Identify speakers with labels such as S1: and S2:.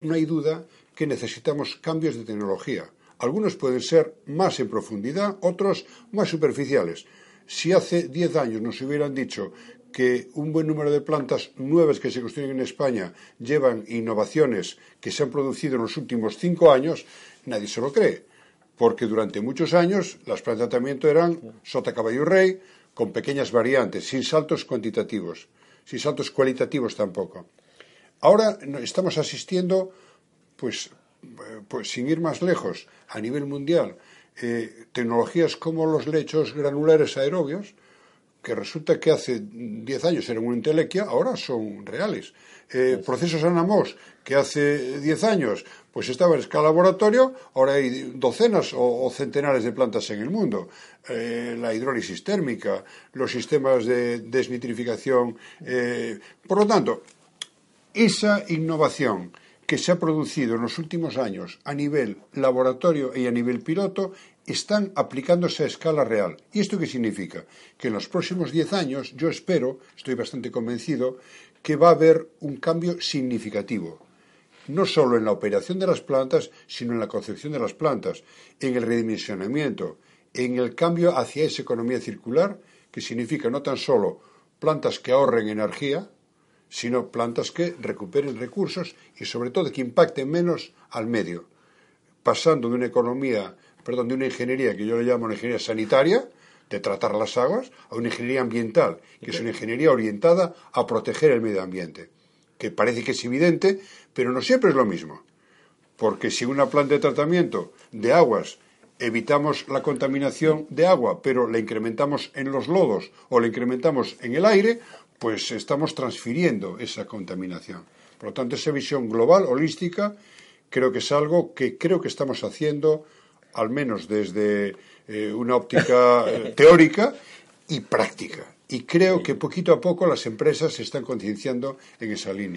S1: no hay duda que necesitamos cambios de tecnología. Algunos pueden ser más en profundidad, otros más superficiales. Si hace diez años nos hubieran dicho que un buen número de plantas nuevas que se construyen en España llevan innovaciones que se han producido en los últimos cinco años, nadie se lo cree. Porque durante muchos años las plantas de tratamiento eran sota caballo rey, con pequeñas variantes, sin saltos cuantitativos, sin saltos cualitativos tampoco. Ahora estamos asistiendo, pues, eh, pues sin ir más lejos, a nivel mundial, eh, tecnologías como los lechos granulares aerobios, que resulta que hace 10 años eran una intelequia, ahora son reales. Eh, procesos Anamos, que hace 10 años pues estaba en escala laboratorio, ahora hay docenas o, centenares de plantas en el mundo. la hidrólisis térmica, los sistemas de desnitrificación. por lo tanto, esa innovación que se ha producido en los últimos años a nivel laboratorio y a nivel piloto están aplicándose a escala real. ¿Y esto qué significa? Que en los próximos diez años yo espero, estoy bastante convencido, que va a haber un cambio significativo. No solo en la operación de las plantas, sino en la concepción de las plantas, en el redimensionamiento, en el cambio hacia esa economía circular, que significa no tan solo plantas que ahorren energía, sino plantas que recuperen recursos y sobre todo que impacten menos al medio, pasando de una economía, perdón, de una ingeniería que yo le llamo una ingeniería sanitaria, de tratar las aguas, a una ingeniería ambiental, que es una ingeniería orientada a proteger el medio ambiente, que parece que es evidente, pero no siempre es lo mismo. Porque si una planta de tratamiento de aguas evitamos la contaminación de agua, pero la incrementamos en los lodos o la incrementamos en el aire, pues estamos transfiriendo esa contaminación. Por lo tanto, esa visión global, holística, creo que es algo que creo que estamos haciendo, al menos desde eh, una óptica eh, teórica y práctica. Y creo que poquito a poco las empresas se están concienciando en esa línea.